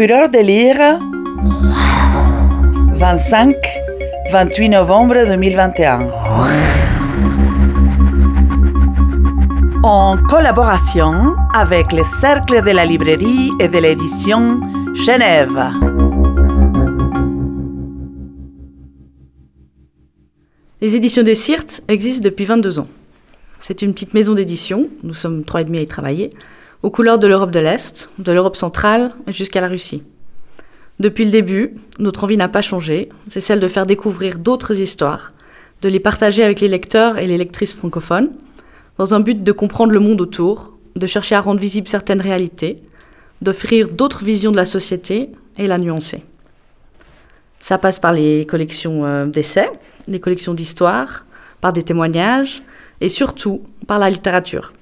Fureur de lire 25-28 novembre 2021. En collaboration avec le Cercle de la librairie et de l'édition Genève. Les éditions des Sirtes existent depuis 22 ans. C'est une petite maison d'édition, nous sommes trois et demi à y travailler, aux couleurs de l'Europe de l'Est, de l'Europe centrale jusqu'à la Russie. Depuis le début, notre envie n'a pas changé, c'est celle de faire découvrir d'autres histoires, de les partager avec les lecteurs et les lectrices francophones, dans un but de comprendre le monde autour, de chercher à rendre visibles certaines réalités, d'offrir d'autres visions de la société et la nuancer. Ça passe par les collections euh, d'essais, les collections d'histoires, par des témoignages et surtout par la littérature.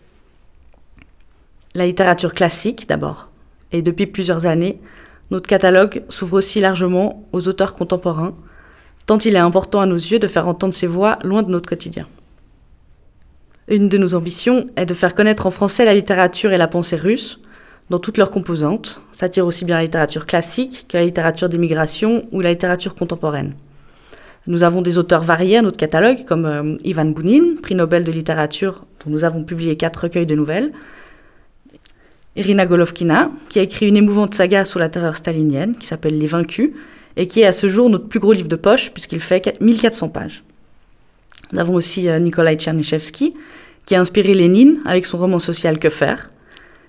La littérature classique d'abord. Et depuis plusieurs années, notre catalogue s'ouvre aussi largement aux auteurs contemporains, tant il est important à nos yeux de faire entendre ces voix loin de notre quotidien. Une de nos ambitions est de faire connaître en français la littérature et la pensée russe dans toutes leurs composantes, c'est-à-dire aussi bien la littérature classique que la littérature d'immigration ou la littérature contemporaine. Nous avons des auteurs variés à notre catalogue, comme euh, Ivan Bounin, prix Nobel de littérature, dont nous avons publié quatre recueils de nouvelles, Irina Golovkina, qui a écrit une émouvante saga sur la terreur stalinienne, qui s'appelle Les Vaincus, et qui est à ce jour notre plus gros livre de poche, puisqu'il fait 1400 pages. Nous avons aussi euh, Nikolai Tchernyshevsky, qui a inspiré Lénine avec son roman social Que faire,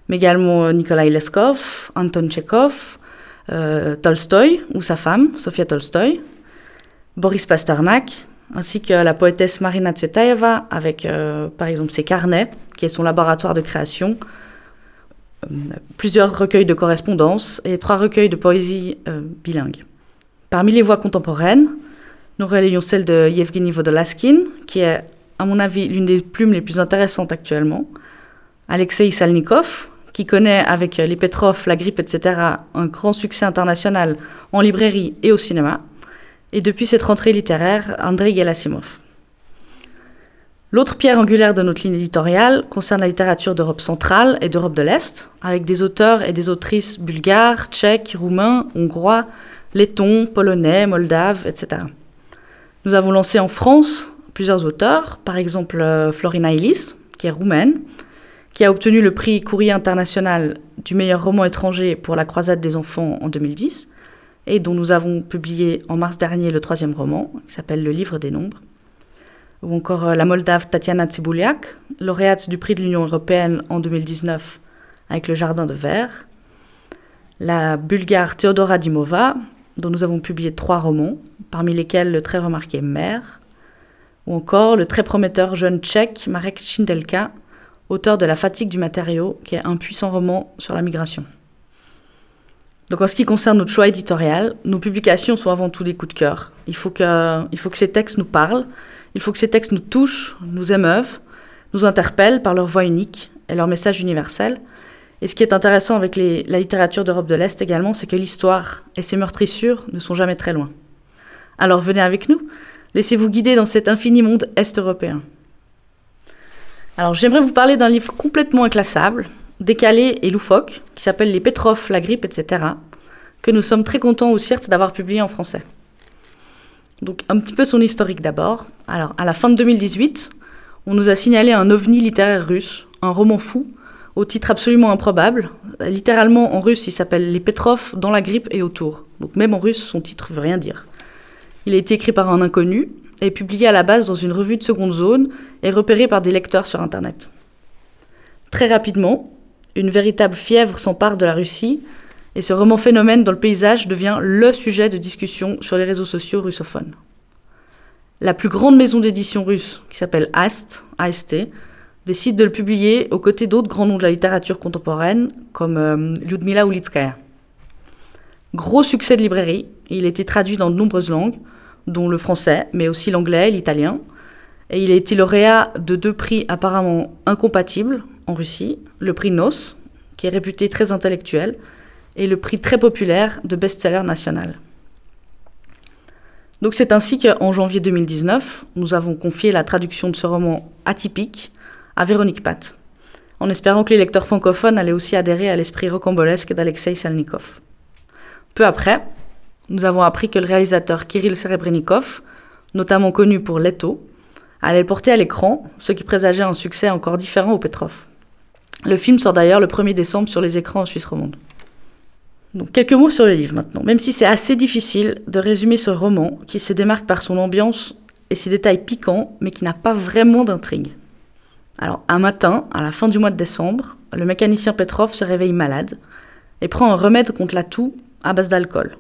mais également euh, Nikolai Leskov, Anton Tchekhov, euh, Tolstoï, ou sa femme, Sofia Tolstoï, Boris Pasternak, ainsi que la poétesse Marina Tsvetaeva, avec par exemple ses carnets, qui est son laboratoire de création, plusieurs recueils de correspondance et trois recueils de poésie euh, bilingue. Parmi les voix contemporaines, nous relayons celle de Yevgeny Vodolaskin, qui est, à mon avis, l'une des plumes les plus intéressantes actuellement, Alexei Salnikov, qui connaît avec les Petrov, la grippe, etc., un grand succès international en librairie et au cinéma, et depuis cette rentrée littéraire, Andrei Gelasimov. L'autre pierre angulaire de notre ligne éditoriale concerne la littérature d'Europe centrale et d'Europe de l'Est, avec des auteurs et des autrices bulgares, tchèques, roumains, hongrois, lettons, polonais, moldaves, etc. Nous avons lancé en France plusieurs auteurs, par exemple euh, Florina Ellis, qui est roumaine, qui a obtenu le prix Courrier international du meilleur roman étranger pour La croisade des enfants en 2010, et dont nous avons publié en mars dernier le troisième roman, qui s'appelle Le livre des nombres ou encore euh, la Moldave Tatiana Tsibuliak, lauréate du prix de l'Union européenne en 2019 avec le Jardin de Verre, la Bulgare Theodora Dimova, dont nous avons publié trois romans, parmi lesquels le très remarqué Mère, ou encore le très prometteur jeune tchèque Marek Chindelka, auteur de La fatigue du matériau, qui est un puissant roman sur la migration. Donc en ce qui concerne notre choix éditorial, nos publications sont avant tout des coups de cœur. Il faut que, il faut que ces textes nous parlent, il faut que ces textes nous touchent, nous émeuvent, nous interpellent par leur voix unique et leur message universel. Et ce qui est intéressant avec la littérature d'Europe de l'Est également, c'est que l'histoire et ses meurtrissures ne sont jamais très loin. Alors venez avec nous, laissez-vous guider dans cet infini monde est-européen. Alors j'aimerais vous parler d'un livre complètement inclassable, décalé et loufoque, qui s'appelle Les Petrov, la grippe, etc., que nous sommes très contents au CIRT d'avoir publié en français. Donc un petit peu son historique d'abord. Alors à la fin de 2018, on nous a signalé un ovni littéraire russe, un roman fou, au titre absolument improbable. Littéralement en russe, il s'appelle Les Petrov dans la grippe et autour. Donc même en russe, son titre veut rien dire. Il a été écrit par un inconnu et publié à la base dans une revue de seconde zone et repéré par des lecteurs sur Internet. Très rapidement, une véritable fièvre s'empare de la Russie et ce roman phénomène dans le paysage devient le sujet de discussion sur les réseaux sociaux russophones. La plus grande maison d'édition russe, qui s'appelle AST, AST, décide de le publier aux côtés d'autres grands noms de la littérature contemporaine, comme euh, Lyudmila Ulitskaya. Gros succès de librairie, il a été traduit dans de nombreuses langues, dont le français, mais aussi l'anglais et l'italien. Et il a été lauréat de deux prix apparemment incompatibles en Russie, le prix NOS, qui est réputé très intellectuel, et le prix très populaire de best-seller national. Donc c'est ainsi qu'en janvier 2019, nous avons confié la traduction de ce roman atypique à Véronique Pat, en espérant que les lecteurs francophones allaient aussi adhérer à l'esprit rocambolesque d'Alexei Salnikov. Peu après, nous avons appris que le réalisateur Kirill Serebrennikov, notamment connu pour Leto, allait le porter à l'écran, ce qui présageait un succès encore différent au Petrov. Le film sort d'ailleurs le 1er décembre sur les écrans en Suisse romande. Quelques mots sur le livre maintenant. Même si c'est assez difficile de résumer ce roman qui se démarque par son ambiance et ses détails piquants, mais qui n'a pas vraiment d'intrigue. Alors un matin, à la fin du mois de décembre, le mécanicien Petrov se réveille malade et prend un remède contre la toux à base d'alcool.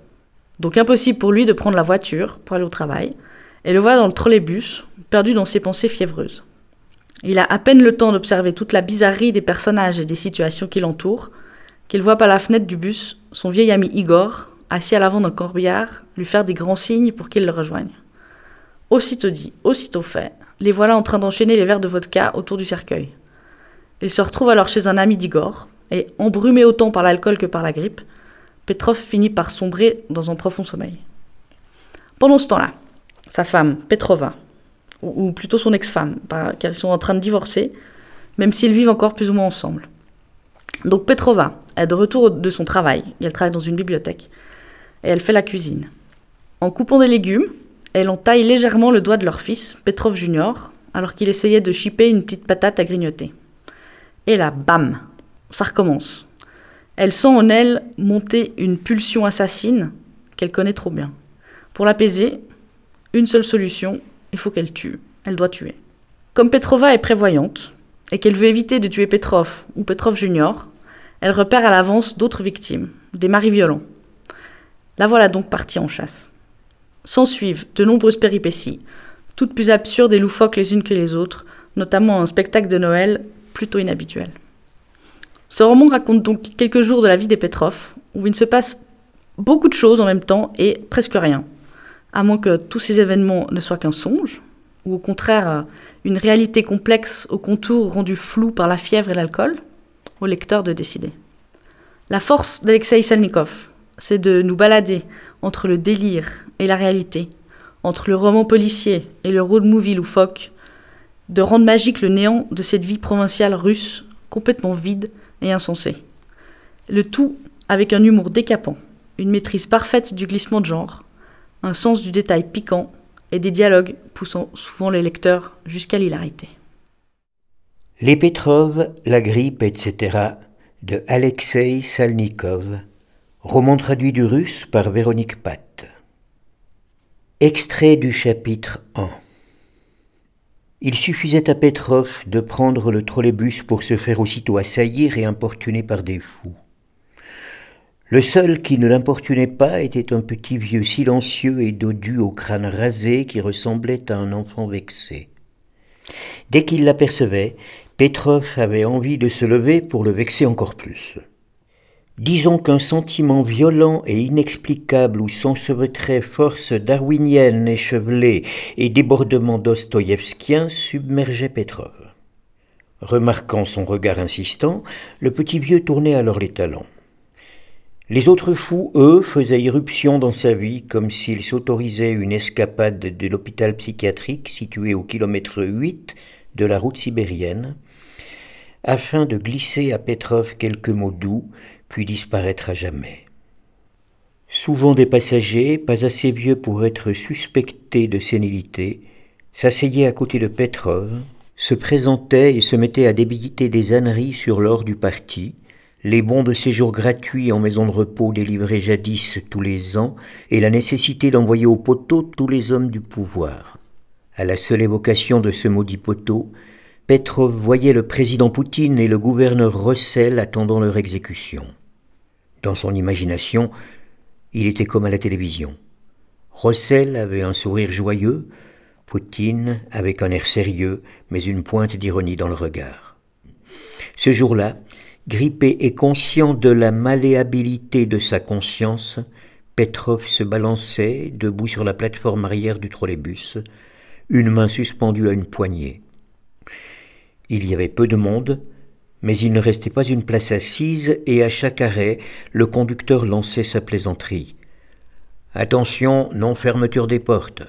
Donc impossible pour lui de prendre la voiture pour aller au travail, et le voilà dans le trolleybus, perdu dans ses pensées fiévreuses. Il a à peine le temps d'observer toute la bizarrerie des personnages et des situations qui l'entourent, qu'il voit par la fenêtre du bus son vieil ami Igor, assis à l'avant d'un corbillard, lui faire des grands signes pour qu'il le rejoigne. Aussitôt dit, aussitôt fait, les voilà en train d'enchaîner les verres de vodka autour du cercueil. Il se retrouve alors chez un ami d'Igor, et, embrumé autant par l'alcool que par la grippe, Petrov finit par sombrer dans un profond sommeil. Pendant ce temps-là, sa femme, Petrova, ou, plutôt son ex-femme, car ils sont en train de divorcer, même s'ils vivent encore plus ou moins ensemble. Donc Petrova est de retour de son travail, elle travaille dans une bibliothèque, et elle fait la cuisine. En coupant des légumes, elle entaille légèrement le doigt de leur fils, Petrov Junior, alors qu'il essayait de chipper une petite patate à grignoter. Et là, bam, ça recommence. Elle sent en elle monter une pulsion assassine qu'elle connaît trop bien. Pour l'apaiser, une seule solution, il faut qu'elle tue. Elle doit tuer. Comme Petrova est prévoyante, et qu'elle veut éviter de tuer Petrov ou Petrov Junior, elle repère à l'avance d'autres victimes, des maris violents. La voilà donc partie en chasse. S'ensuivent de nombreuses péripéties, toutes plus absurdes et loufoques les unes que les autres, notamment un spectacle de Noël plutôt inhabituel. Ce roman raconte donc quelques jours de la vie des Petrov, où il se passe beaucoup de choses en même temps et presque rien, à moins que tous ces événements ne soient qu'un songe, ou au contraire une réalité complexe aux contours rendus flous par la fièvre et l'alcool, au lecteur de décider. La force d'Alexei Salnikov, c'est de nous balader entre le délire et la réalité, entre le roman policier et le road movie loufoque, de rendre magique le néant de cette vie provinciale russe, complètement vide et insensée. Le tout avec un humour décapant, une maîtrise parfaite du glissement de genre, un sens du détail piquant et des dialogues poussant souvent les lecteurs jusqu'à l'hilarité. Les Petrov, la grippe, etc. de Alexei Salnikov, roman traduit du russe par Véronique Pat. Extrait du chapitre 1. Il suffisait à Petrov de prendre le trolleybus pour se faire aussitôt assaillir et importuner par des fous. Le seul qui ne l'importunait pas était un petit vieux silencieux et dodu au crâne rasé qui ressemblait à un enfant vexé. Dès qu'il l'apercevait, Petrov avait envie de se lever pour le vexer encore plus. Disons qu'un sentiment violent et inexplicable où s'enchevêtraient forces darwiniennes échevelées et débordements dostoïevskiens submergeait Petrov. Remarquant son regard insistant, le petit vieux tournait alors les talons. Les autres fous, eux, faisaient irruption dans sa vie comme s'ils s'autorisaient une escapade de l'hôpital psychiatrique situé au kilomètre 8 de la route sibérienne, afin de glisser à Petrov quelques mots doux, puis disparaître à jamais. Souvent des passagers, pas assez vieux pour être suspectés de sénilité, s'asseyaient à côté de Petrov, se présentaient et se mettaient à débiter des âneries sur l'or du parti, les bons de séjour gratuits en maison de repos délivrés jadis tous les ans, et la nécessité d'envoyer au poteau tous les hommes du pouvoir. À la seule évocation de ce maudit poteau, Petrov voyait le président Poutine et le gouverneur Russell attendant leur exécution. Dans son imagination, il était comme à la télévision. Russell avait un sourire joyeux, Poutine avec un air sérieux, mais une pointe d'ironie dans le regard. Ce jour-là, Grippé et conscient de la malléabilité de sa conscience, Petrov se balançait, debout sur la plateforme arrière du trolleybus, une main suspendue à une poignée. Il y avait peu de monde, mais il ne restait pas une place assise, et à chaque arrêt, le conducteur lançait sa plaisanterie. Attention, non fermeture des portes.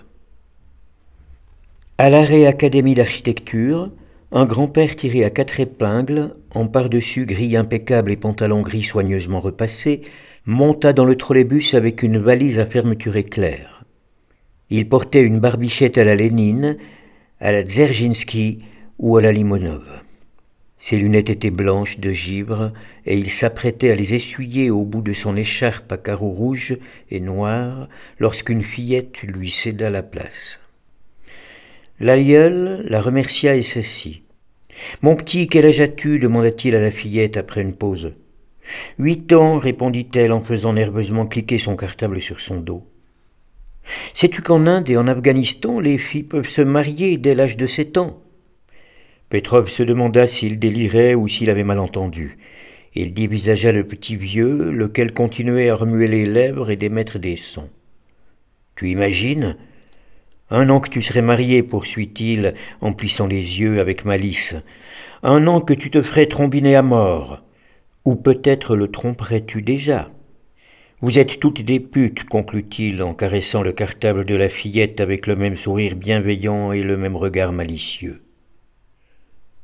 À l'arrêt Académie d'architecture, un grand-père tiré à quatre épingles, en par-dessus gris impeccable et pantalon gris soigneusement repassé, monta dans le trolleybus avec une valise à fermeture éclair. Il portait une barbichette à la Lénine, à la Dzerzhinsky ou à la Limonov. Ses lunettes étaient blanches de givre et il s'apprêtait à les essuyer au bout de son écharpe à carreaux rouges et noirs lorsqu'une fillette lui céda la place. L'aïeul la remercia et s'assit. Mon petit, quel âge as-tu? demanda-t-il à la fillette après une pause. Huit ans, répondit-elle en faisant nerveusement cliquer son cartable sur son dos. Sais-tu qu'en Inde et en Afghanistan, les filles peuvent se marier dès l'âge de sept ans? Petrov se demanda s'il délirait ou s'il avait mal entendu. Il dévisagea le petit vieux, lequel continuait à remuer les lèvres et d'émettre des sons. Tu imagines? Un an que tu serais marié, poursuit-il, en plissant les yeux avec malice. Un an que tu te ferais trombiner à mort. Ou peut-être le tromperais-tu déjà Vous êtes toutes des putes, conclut-il en caressant le cartable de la fillette avec le même sourire bienveillant et le même regard malicieux.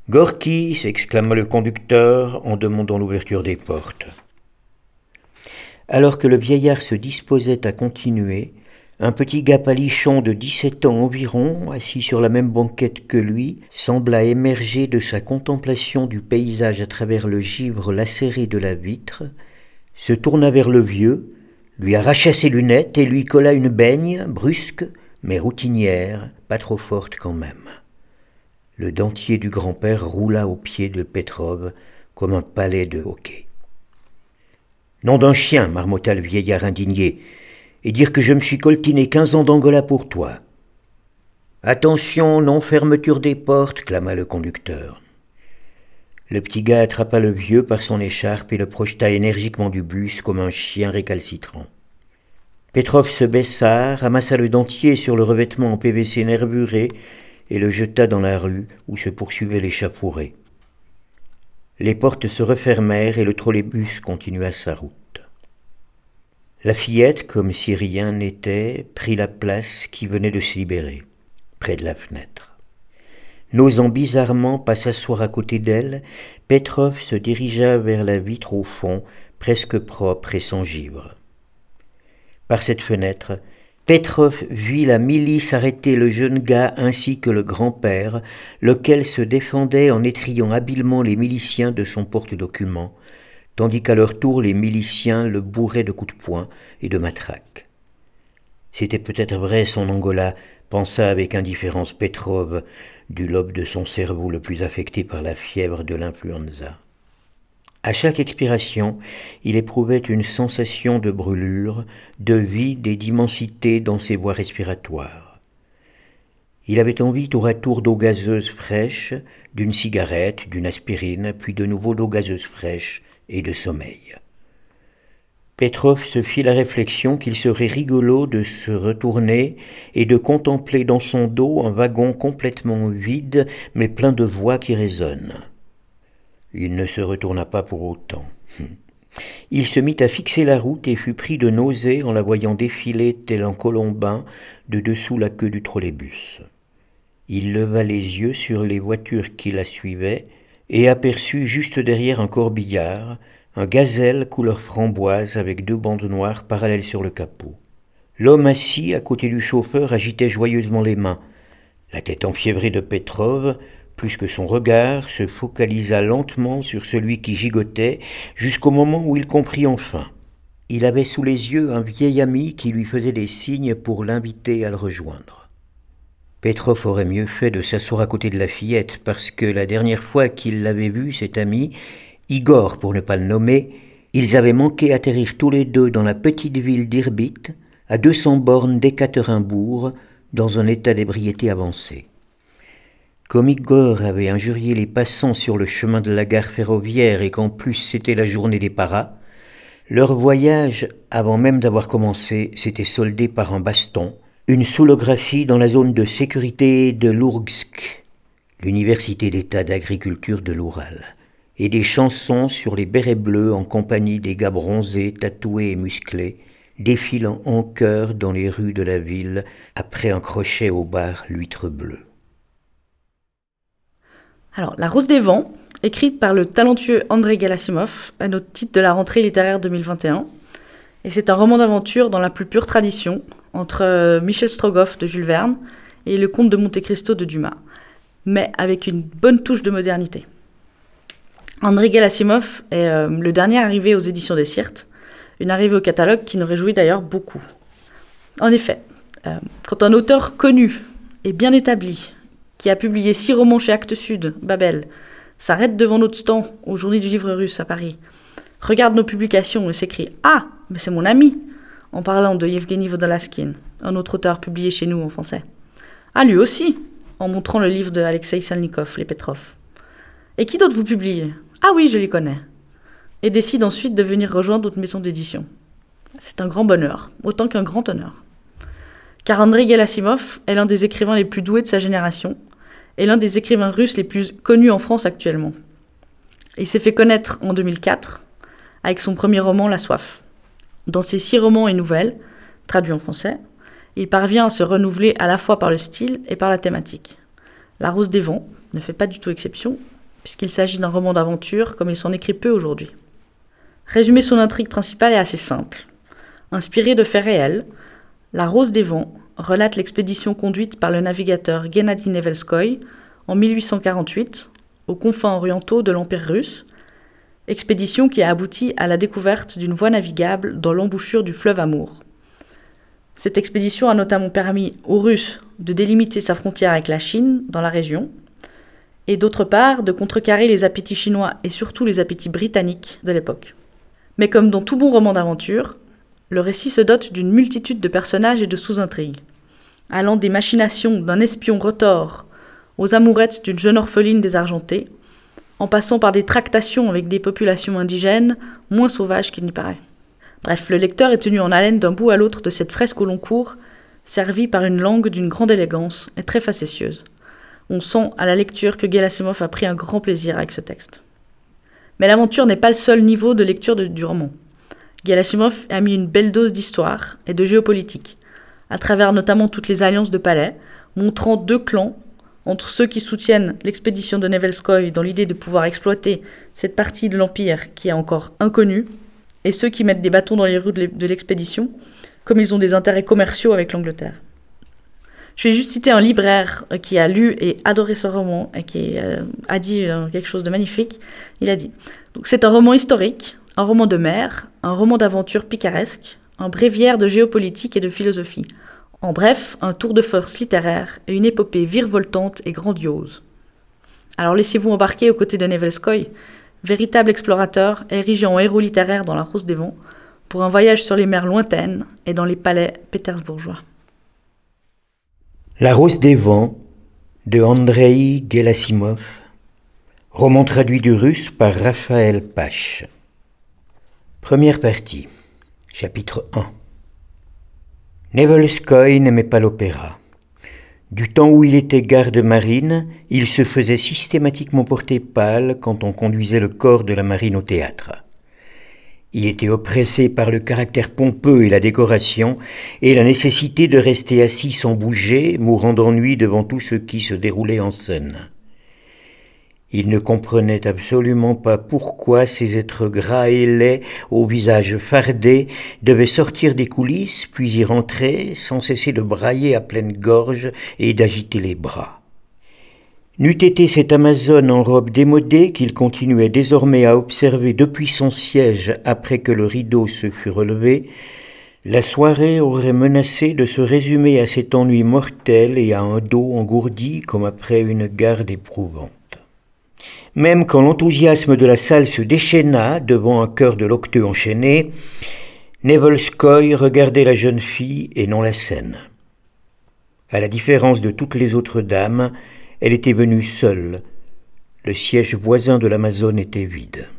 Gorky s'exclama le conducteur en demandant l'ouverture des portes. Alors que le vieillard se disposait à continuer, un petit gars de dix-sept ans environ, assis sur la même banquette que lui, sembla émerger de sa contemplation du paysage à travers le givre lacéré de la vitre, se tourna vers le vieux, lui arracha ses lunettes et lui colla une baigne, brusque, mais routinière, pas trop forte quand même. Le dentier du grand-père roula aux pieds de Petrov comme un palais de hockey. Nom d'un chien, marmotta le vieillard indigné, et dire que je me suis coltiné quinze ans d'Angola pour toi. Attention, non fermeture des portes, clama le conducteur. Le petit gars attrapa le vieux par son écharpe et le projeta énergiquement du bus comme un chien récalcitrant. Petrov se baissa, ramassa le dentier sur le revêtement en PVC nervuré et le jeta dans la rue où se poursuivait l'échafourée. Les portes se refermèrent et le trolleybus continua sa route. La fillette, comme si rien n'était, prit la place qui venait de se libérer, près de la fenêtre. N'osant bizarrement pas s'asseoir à côté d'elle, Petrov se dirigea vers la vitre au fond, presque propre et sans givre. Par cette fenêtre, Petrov vit la milice arrêter le jeune gars ainsi que le grand-père, lequel se défendait en étriant habilement les miliciens de son porte-document, tandis qu'à leur tour les miliciens le bourraient de coups de poing et de matraques. C'était peut-être vrai son Angola, pensa avec indifférence Petrov, du lobe de son cerveau le plus affecté par la fièvre de l'influenza. À chaque expiration, il éprouvait une sensation de brûlure, de vide et d'immensité dans ses voies respiratoires. Il avait envie tour à tour d'eau gazeuse fraîche, d'une cigarette, d'une aspirine, puis de nouveau d'eau gazeuse fraîche et de sommeil. Petrov se fit la réflexion qu'il serait rigolo de se retourner et de contempler dans son dos un wagon complètement vide mais plein de voix qui résonnent. Il ne se retourna pas pour autant. Il se mit à fixer la route et fut pris de nausée en la voyant défiler tel un colombin de dessous la queue du trolleybus. Il leva les yeux sur les voitures qui la suivaient et aperçut juste derrière un corbillard un gazelle couleur framboise avec deux bandes noires parallèles sur le capot. L'homme assis à côté du chauffeur agitait joyeusement les mains. La tête enfiévrée de Petrov plus que son regard se focalisa lentement sur celui qui gigotait jusqu'au moment où il comprit enfin. Il avait sous les yeux un vieil ami qui lui faisait des signes pour l'inviter à le rejoindre. Petrov aurait mieux fait de s'asseoir à côté de la fillette parce que la dernière fois qu'il l'avait vu, cet ami, Igor pour ne pas le nommer, ils avaient manqué atterrir tous les deux dans la petite ville d'Irbit, à 200 bornes d'Ekaterinbourg, dans un état d'ébriété avancé. Comme Igor avait injurié les passants sur le chemin de la gare ferroviaire et qu'en plus c'était la journée des paras, leur voyage, avant même d'avoir commencé, s'était soldé par un baston, une soulographie dans la zone de sécurité de l'Ourgsk, l'université d'État d'agriculture de l'Oural, et des chansons sur les bérets bleus en compagnie des gars bronzés, tatoués et musclés, défilant en chœur dans les rues de la ville après un crochet au bar l'huître bleue. Alors, La Rose des Vents, écrite par le talentueux André Galasimov, à notre titre de la rentrée littéraire 2021. Et c'est un roman d'aventure dans la plus pure tradition, entre euh, Michel Strogoff de Jules Verne et Le Comte de Monte Cristo de Dumas, mais avec une bonne touche de modernité. André Gelasimov est euh, le dernier arrivé aux éditions des Sirtes, une arrivée au catalogue qui nous réjouit d'ailleurs beaucoup. En effet, euh, quand un auteur connu et bien établi, qui a publié six romans chez Actes Sud, Babel, s'arrête devant notre stand au Journée du livre russe à Paris, regarde nos publications et s'écrie Ah, mais c'est mon ami en parlant de Yevgeny Vodolaskin, un autre auteur publié chez nous en français. Ah, lui aussi en montrant le livre de Alexei Salnikov, Les Petrov. Et qui d'autre vous publie? Ah oui, je les connais. Et décide ensuite de venir rejoindre d'autres maisons d'édition. C'est un grand bonheur, autant qu'un grand honneur. Car Andrei Gelasimov est l'un des écrivains les plus doués de sa génération et l'un des écrivains russes les plus connus en France actuellement. Il s'est fait connaître en 2004 avec son premier roman La Soif. Dans ses six romans et nouvelles, traduits en français, il parvient à se renouveler à la fois par le style et par la thématique. La Rose des Vents ne fait pas du tout exception, puisqu'il s'agit d'un roman d'aventure comme il s'en écrit peu aujourd'hui. Résumer son intrigue principale est assez simple. Inspiré de faits réels, La Rose des Vents relate l'expédition conduite par le navigateur Gennady Nevelskoy en 1848 aux confins orientaux de l'Empire russe, expédition qui a abouti à la découverte d'une voie navigable dans l'embouchure du fleuve Amour. Cette expédition a notamment permis aux Russes de délimiter sa frontière avec la Chine dans la région, et d'autre part de contrecarrer les appétits chinois et surtout les appétits britanniques de l'époque. Mais comme dans tout bon roman d'aventure, le récit se dote d'une multitude de personnages et de sous-intrigues, allant des machinations d'un espion retors aux amourettes d'une jeune orpheline désargentée, en passant par des tractations avec des populations indigènes moins sauvages qu'il n'y paraît. Bref, le lecteur est tenu en haleine d'un bout à l'autre de cette fresque au long cours, servie par une langue d'une grande élégance et très facétieuse. On sent à la lecture que Gelasimov a pris un grand plaisir avec ce texte. Mais l'aventure n'est pas le seul niveau de lecture du roman. Gelasimov a mis une belle dose d'histoire et de géopolitique, à travers notamment toutes les alliances de palais, montrant deux clans entre ceux qui soutiennent l'expédition de Nevelskoy dans l'idée de pouvoir exploiter cette partie de l'Empire qui est encore inconnue, et ceux qui mettent des bâtons dans les roues de l'expédition, comme ils ont des intérêts commerciaux avec l'Angleterre. Je vais juste citer un libraire euh, qui a lu et adoré ce roman et qui euh, a dit euh, quelque chose de magnifique. Il a dit c'est un roman historique, un roman de mer, un roman d'aventure picaresque, un bréviaire de géopolitique et de philosophie. En bref, un tour de force littéraire et une épopée virevoltante et grandiose. Alors laissez-vous embarquer aux côtés de Nevelskoy, véritable explorateur érigé en héros littéraire dans la Rose des Vents, pour un voyage sur les mers lointaines et dans les palais pétersbourgeois. La Rose des Vents de Andrei Gelasimov, roman traduit du russe par Raphaël Pache. Première partie, chapitre 1. Nevelskoy n'aimait pas l'opéra. Du temps où il était garde marine, il se faisait systématiquement porter pâle quand on conduisait le corps de la marine au théâtre. Il était oppressé par le caractère pompeux et la décoration, et la nécessité de rester assis sans bouger, mourant d'ennui devant tout ce qui se déroulait en scène. Il ne comprenait absolument pas pourquoi ces êtres gras et laids, au visage fardé, devaient sortir des coulisses, puis y rentrer, sans cesser de brailler à pleine gorge et d'agiter les bras. N'eût été cette Amazone en robe démodée qu'il continuait désormais à observer depuis son siège après que le rideau se fut relevé, la soirée aurait menacé de se résumer à cet ennui mortel et à un dos engourdi comme après une garde éprouvante. Même quand l'enthousiasme de la salle se déchaîna devant un cœur de l'octeux enchaîné, Nevelskoy regardait la jeune fille et non la scène. À la différence de toutes les autres dames, elle était venue seule. Le siège voisin de l'Amazone était vide.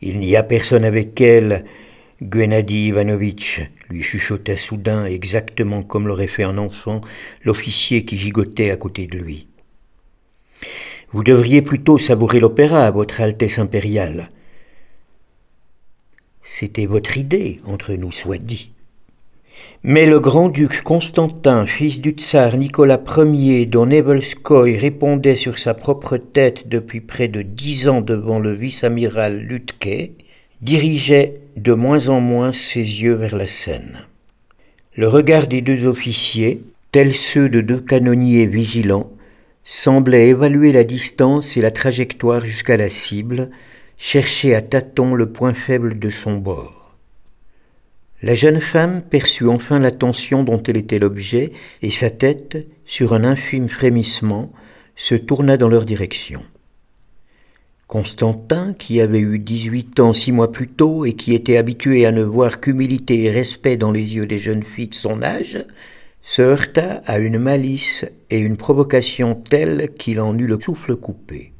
Il n'y a personne avec elle, Gennady Ivanovitch, lui chuchota soudain, exactement comme l'aurait fait un enfant, l'officier qui gigotait à côté de lui. Vous devriez plutôt savourer l'opéra, votre Altesse impériale. C'était votre idée, entre nous soit dit. Mais le grand-duc Constantin, fils du tsar Nicolas Ier, dont Nevelskoy répondait sur sa propre tête depuis près de dix ans devant le vice-amiral Lutke, dirigeait de moins en moins ses yeux vers la scène. Le regard des deux officiers, tels ceux de deux canonniers vigilants, semblait évaluer la distance et la trajectoire jusqu'à la cible, chercher à tâtons le point faible de son bord. La jeune femme perçut enfin l'attention dont elle était l'objet, et sa tête, sur un infime frémissement, se tourna dans leur direction. Constantin, qui avait eu dix-huit ans six mois plus tôt et qui était habitué à ne voir qu'humilité et respect dans les yeux des jeunes filles de son âge, se heurta à une malice et une provocation telles qu'il en eut le souffle coupé.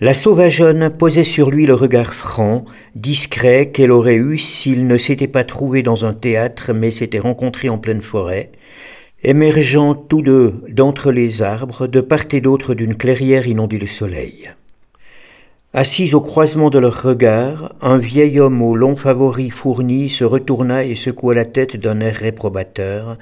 La sauvageonne posait sur lui le regard franc, discret qu'elle aurait eu s'il ne s'était pas trouvé dans un théâtre mais s'était rencontré en pleine forêt, émergeant tous deux d'entre les arbres, de part et d'autre d'une clairière inondée de soleil. Assis au croisement de leurs regards, un vieil homme aux longs favoris fournis se retourna et secoua la tête d'un air réprobateur,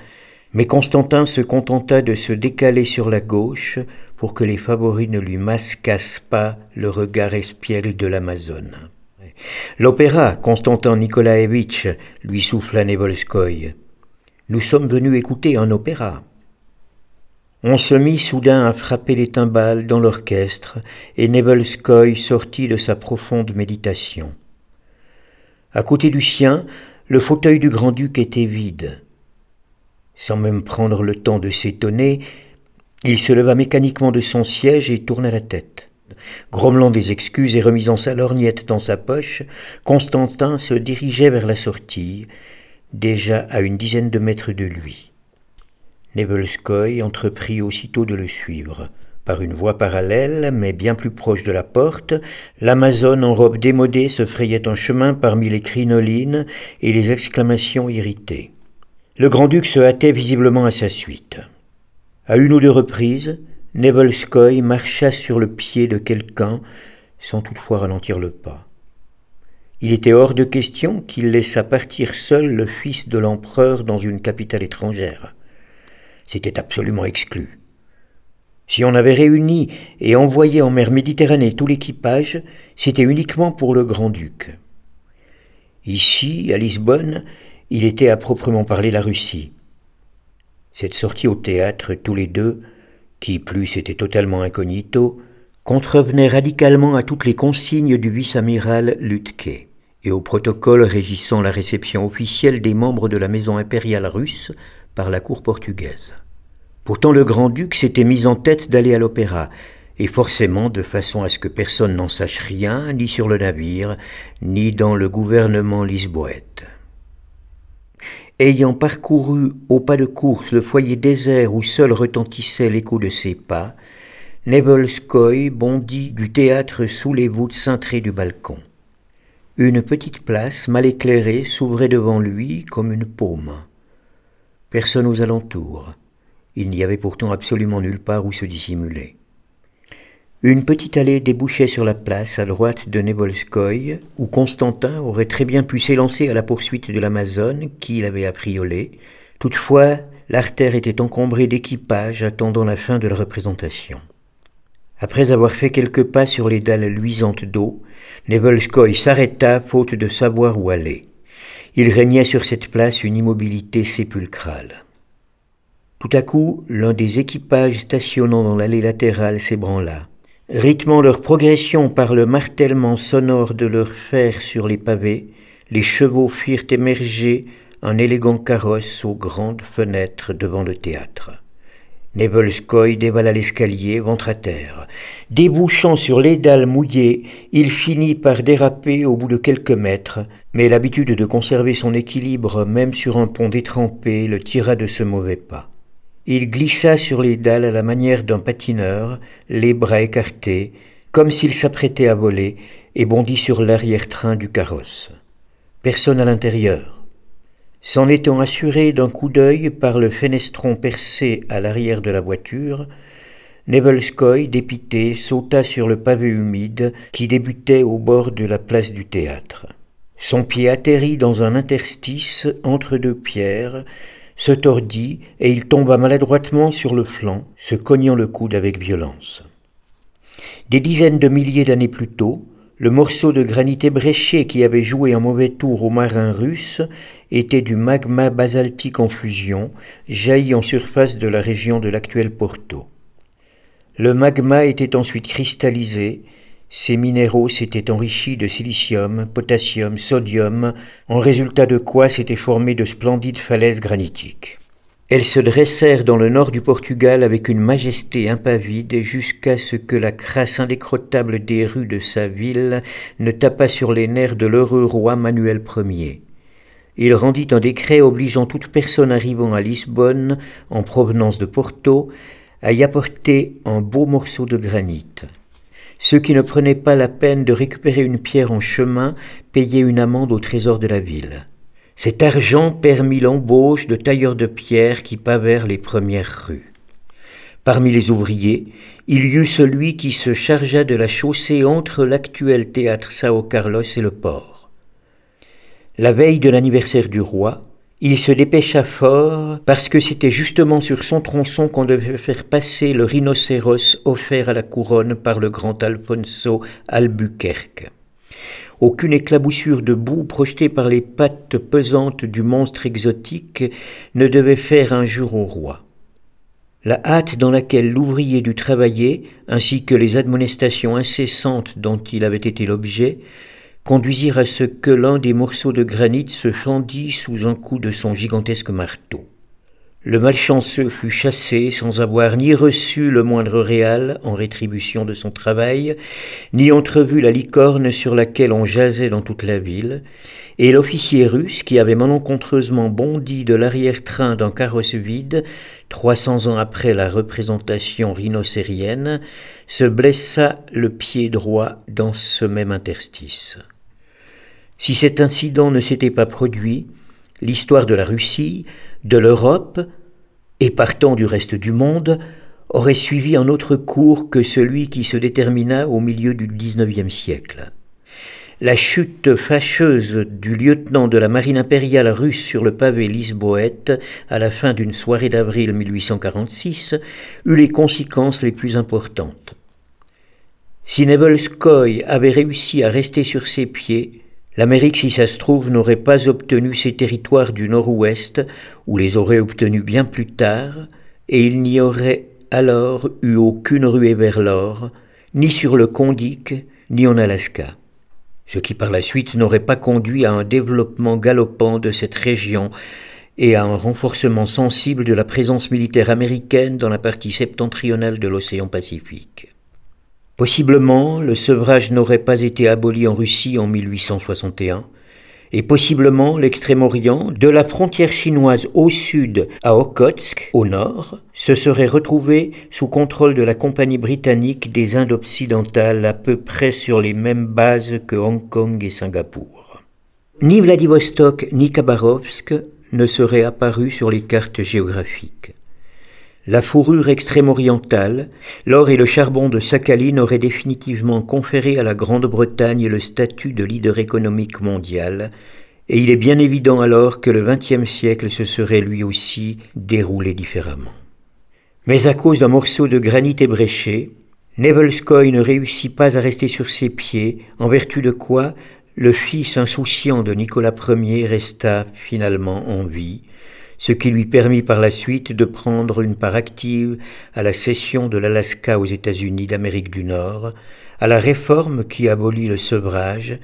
mais Constantin se contenta de se décaler sur la gauche pour que les favoris ne lui masquassent pas le regard espiègle de l'Amazone. L'opéra, Constantin Nikolaevitch, lui souffla Nevolskoï. Nous sommes venus écouter un opéra. On se mit soudain à frapper les timbales dans l'orchestre, et Nebelskoy sortit de sa profonde méditation. À côté du sien, le fauteuil du grand-duc était vide. Sans même prendre le temps de s'étonner, il se leva mécaniquement de son siège et tourna la tête. Grommelant des excuses et remisant sa lorgnette dans sa poche, Constantin se dirigeait vers la sortie, déjà à une dizaine de mètres de lui. Nebelskoy entreprit aussitôt de le suivre. Par une voie parallèle, mais bien plus proche de la porte, l'Amazone en robe démodée se frayait un chemin parmi les crinolines et les exclamations irritées. Le grand-duc se hâtait visiblement à sa suite. À une ou deux reprises, Nebelskoy marcha sur le pied de quelqu'un sans toutefois ralentir le pas. Il était hors de question qu'il laissât partir seul le fils de l'empereur dans une capitale étrangère. C'était absolument exclu. Si on avait réuni et envoyé en mer Méditerranée tout l'équipage, c'était uniquement pour le grand-duc. Ici, à Lisbonne, il était à proprement parler la Russie. Cette sortie au théâtre, tous les deux, qui plus était totalement incognito, contrevenait radicalement à toutes les consignes du vice-amiral Lutke et au protocole régissant la réception officielle des membres de la maison impériale russe par la cour portugaise. Pourtant le grand-duc s'était mis en tête d'aller à l'opéra, et forcément de façon à ce que personne n'en sache rien, ni sur le navire, ni dans le gouvernement lisboète. Ayant parcouru au pas de course le foyer désert où seul retentissait l'écho de ses pas, Nevelskoy bondit du théâtre sous les voûtes cintrées du balcon. Une petite place mal éclairée s'ouvrait devant lui comme une paume. Personne aux alentours. Il n'y avait pourtant absolument nulle part où se dissimuler. Une petite allée débouchait sur la place à droite de Nebolskoy, où Constantin aurait très bien pu s'élancer à la poursuite de l'Amazone qui l'avait appriolé. Toutefois, l'artère était encombrée d'équipages attendant la fin de la représentation. Après avoir fait quelques pas sur les dalles luisantes d'eau, Nevelskoy s'arrêta faute de savoir où aller. Il régnait sur cette place une immobilité sépulcrale. Tout à coup, l'un des équipages stationnant dans l'allée latérale s'ébranla. Rythmant leur progression par le martèlement sonore de leurs fers sur les pavés, les chevaux firent émerger un élégant carrosse aux grandes fenêtres devant le théâtre. Nevelskoy dévala l'escalier, ventre à terre. Débouchant sur les dalles mouillées, il finit par déraper au bout de quelques mètres, mais l'habitude de conserver son équilibre même sur un pont détrempé le tira de ce mauvais pas. Il glissa sur les dalles à la manière d'un patineur, les bras écartés, comme s'il s'apprêtait à voler, et bondit sur l'arrière-train du carrosse. Personne à l'intérieur. S'en étant assuré d'un coup d'œil par le fenestron percé à l'arrière de la voiture, Nevelskoy, dépité, sauta sur le pavé humide qui débutait au bord de la place du théâtre. Son pied atterrit dans un interstice entre deux pierres, se tordit et il tomba maladroitement sur le flanc, se cognant le coude avec violence. Des dizaines de milliers d'années plus tôt, Le morceau de granit ébréché qui avait joué un mauvais tour aux marins russes était du magma basaltique en fusion, jailli en surface de la région de l'actuel Porto. Le magma était ensuite cristallisé, ces minéraux s'étaient enrichis de silicium, potassium, sodium, en résultat de quoi s'étaient formées de splendides falaises granitiques. Elles se dressèrent dans le nord du Portugal avec une majesté impavide jusqu'à ce que la crasse indécrottable des rues de sa ville ne tapât sur les nerfs de l'heureux roi Manuel Ier. Il rendit un décret obligeant toute personne arrivant à Lisbonne en provenance de Porto à y apporter un beau morceau de granit. Ceux qui ne prenaient pas la peine de récupérer une pierre en chemin payaient une amende au trésor de la ville. Cet argent permit l'embauche de tailleurs de pierre qui pavèrent les premières rues. Parmi les ouvriers, il y eut celui qui se chargea de la chaussée entre l'actuel théâtre Sao Carlos et le port. La veille de l'anniversaire du roi, il se dépêcha fort parce que c'était justement sur son tronçon qu'on devait faire passer le rhinocéros offert à la couronne par le grand Alfonso Albuquerque. Aucune éclaboussure de boue projetée par les pattes pesantes du monstre exotique ne devait faire un jour au roi. La hâte dans laquelle l'ouvrier dut travailler, ainsi que les admonestations incessantes dont il avait été l'objet, conduisirent à ce que l'un des morceaux de granit se fendît sous un coup de son gigantesque marteau. Le malchanceux fut chassé sans avoir ni reçu le moindre réal en rétribution de son travail, ni entrevu la licorne sur laquelle on jasait dans toute la ville, et l'officier russe, qui avait malencontreusement bondi de l'arrière-train d'un carrosse vide, trois cents ans après la représentation rhinocérienne, se blessa le pied droit dans ce même interstice. Si cet incident ne s'était pas produit, l'histoire de la Russie, de l'Europe, et partant du reste du monde, aurait suivi un autre cours que celui qui se détermina au milieu du XIXe siècle. La chute fâcheuse du lieutenant de la marine impériale russe sur le pavé lisboète à la fin d'une soirée d'avril 1846 eut les conséquences les plus importantes. Si Nebelskoy avait réussi à rester sur ses pieds, L'Amérique, si ça se trouve, n'aurait pas obtenu ces territoires du nord-ouest, ou les aurait obtenus bien plus tard, et il n'y aurait alors eu aucune ruée vers l'or, ni sur le Kondik, ni en Alaska. Ce qui par la suite n'aurait pas conduit à un développement galopant de cette région et à un renforcement sensible de la présence militaire américaine dans la partie septentrionale de l'océan Pacifique. Possiblement, le sevrage n'aurait pas été aboli en Russie en 1861, et possiblement l'extrême-orient, de la frontière chinoise au sud à Okhotsk, au nord, se serait retrouvé sous contrôle de la Compagnie britannique des Indes occidentales à peu près sur les mêmes bases que Hong Kong et Singapour. Ni Vladivostok ni Khabarovsk ne seraient apparus sur les cartes géographiques. La fourrure extrême-orientale, l'or et le charbon de Sakhaline auraient définitivement conféré à la Grande-Bretagne le statut de leader économique mondial, et il est bien évident alors que le XXe siècle se serait lui aussi déroulé différemment. Mais à cause d'un morceau de granit ébréché, Nevelskoy ne réussit pas à rester sur ses pieds, en vertu de quoi le fils insouciant de Nicolas Ier resta finalement en vie, ce qui lui permit par la suite de prendre une part active à la cession de l'Alaska aux États-Unis d'Amérique du Nord, à la réforme qui abolit le sevrage,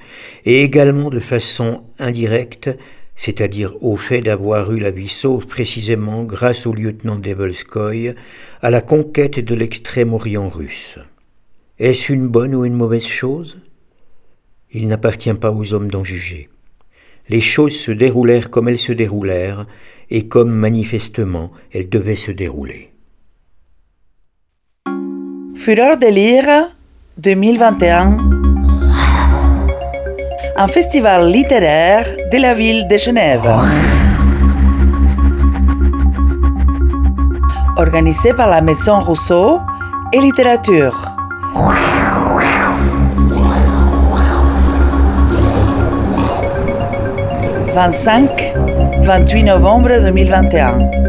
et également de façon indirecte, c'est-à-dire au fait d'avoir eu la vie sauve précisément grâce au lieutenant Develskoy, à la conquête de l'extrême-orient russe. Est-ce une bonne ou une mauvaise chose? Il n'appartient pas aux hommes d'en juger. Les choses se déroulèrent comme elles se déroulèrent, et comme manifestement elles devaient se dérouler. Fureur de lire 2021 Un festival littéraire de la ville de Genève. Organisé par la Maison Rousseau et Littérature. 25 28 novembre 2021.